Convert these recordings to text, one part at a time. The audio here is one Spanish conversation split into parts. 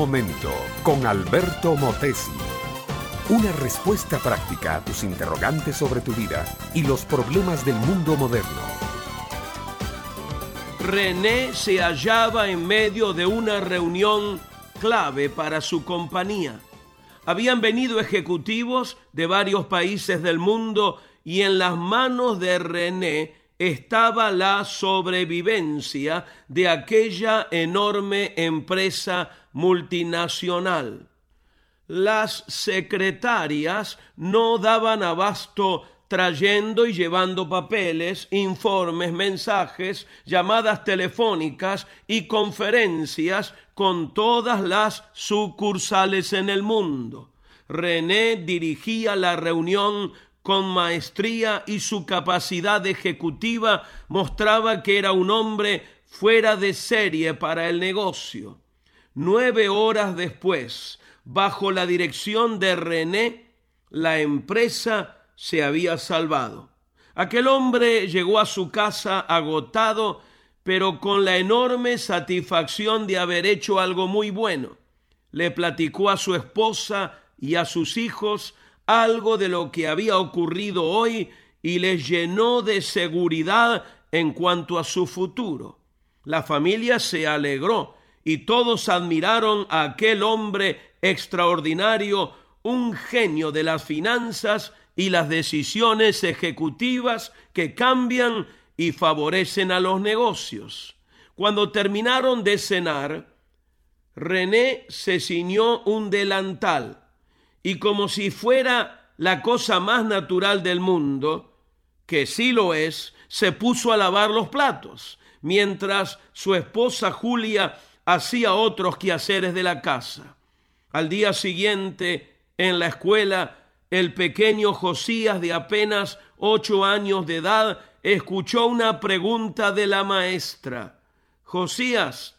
momento con Alberto Motesi. Una respuesta práctica a tus interrogantes sobre tu vida y los problemas del mundo moderno. René se hallaba en medio de una reunión clave para su compañía. Habían venido ejecutivos de varios países del mundo y en las manos de René estaba la sobrevivencia de aquella enorme empresa multinacional. Las secretarias no daban abasto trayendo y llevando papeles, informes, mensajes, llamadas telefónicas y conferencias con todas las sucursales en el mundo. René dirigía la reunión con maestría y su capacidad ejecutiva mostraba que era un hombre fuera de serie para el negocio. Nueve horas después, bajo la dirección de René, la empresa se había salvado. Aquel hombre llegó a su casa agotado, pero con la enorme satisfacción de haber hecho algo muy bueno. Le platicó a su esposa y a sus hijos algo de lo que había ocurrido hoy y les llenó de seguridad en cuanto a su futuro. La familia se alegró y todos admiraron a aquel hombre extraordinario, un genio de las finanzas y las decisiones ejecutivas que cambian y favorecen a los negocios. Cuando terminaron de cenar, René se ciñó un delantal y como si fuera la cosa más natural del mundo, que sí lo es, se puso a lavar los platos, mientras su esposa Julia hacía otros quehaceres de la casa. Al día siguiente, en la escuela, el pequeño Josías de apenas ocho años de edad escuchó una pregunta de la maestra. Josías,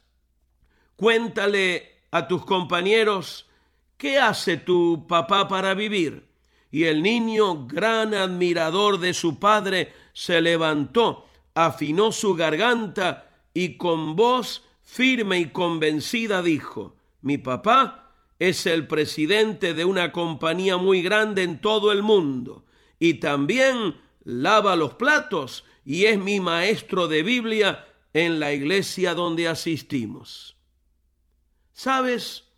cuéntale a tus compañeros ¿qué hace tu papá para vivir? Y el niño, gran admirador de su padre, se levantó, afinó su garganta y con voz firme y convencida dijo, mi papá es el presidente de una compañía muy grande en todo el mundo y también lava los platos y es mi maestro de Biblia en la iglesia donde asistimos. ¿Sabes?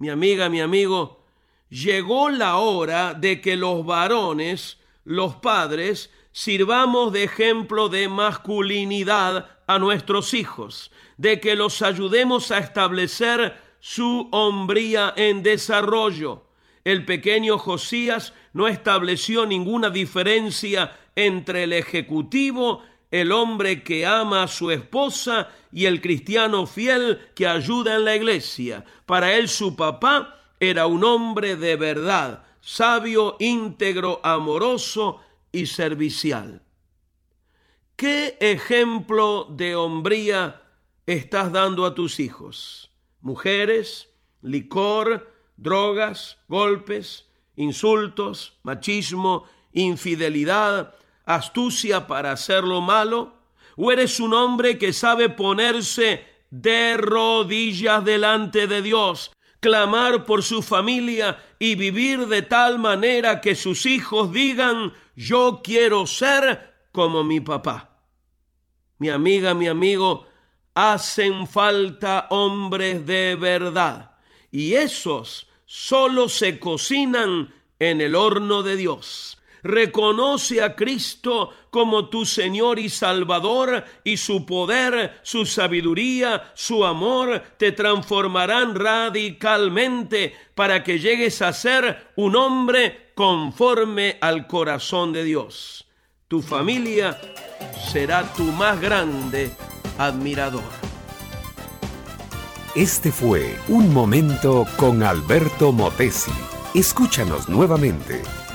Mi amiga, mi amigo, llegó la hora de que los varones, los padres, sirvamos de ejemplo de masculinidad a nuestros hijos, de que los ayudemos a establecer su hombría en desarrollo. El pequeño Josías no estableció ninguna diferencia entre el ejecutivo el hombre que ama a su esposa y el cristiano fiel que ayuda en la iglesia. Para él su papá era un hombre de verdad, sabio, íntegro, amoroso y servicial. ¿Qué ejemplo de hombría estás dando a tus hijos? Mujeres, licor, drogas, golpes, insultos, machismo, infidelidad, astucia para hacer lo malo? ¿O eres un hombre que sabe ponerse de rodillas delante de Dios, clamar por su familia y vivir de tal manera que sus hijos digan, yo quiero ser como mi papá? Mi amiga, mi amigo, hacen falta hombres de verdad y esos solo se cocinan en el horno de Dios. Reconoce a Cristo como tu Señor y Salvador y su poder, su sabiduría, su amor te transformarán radicalmente para que llegues a ser un hombre conforme al corazón de Dios. Tu familia será tu más grande admirador. Este fue Un Momento con Alberto Motesi. Escúchanos nuevamente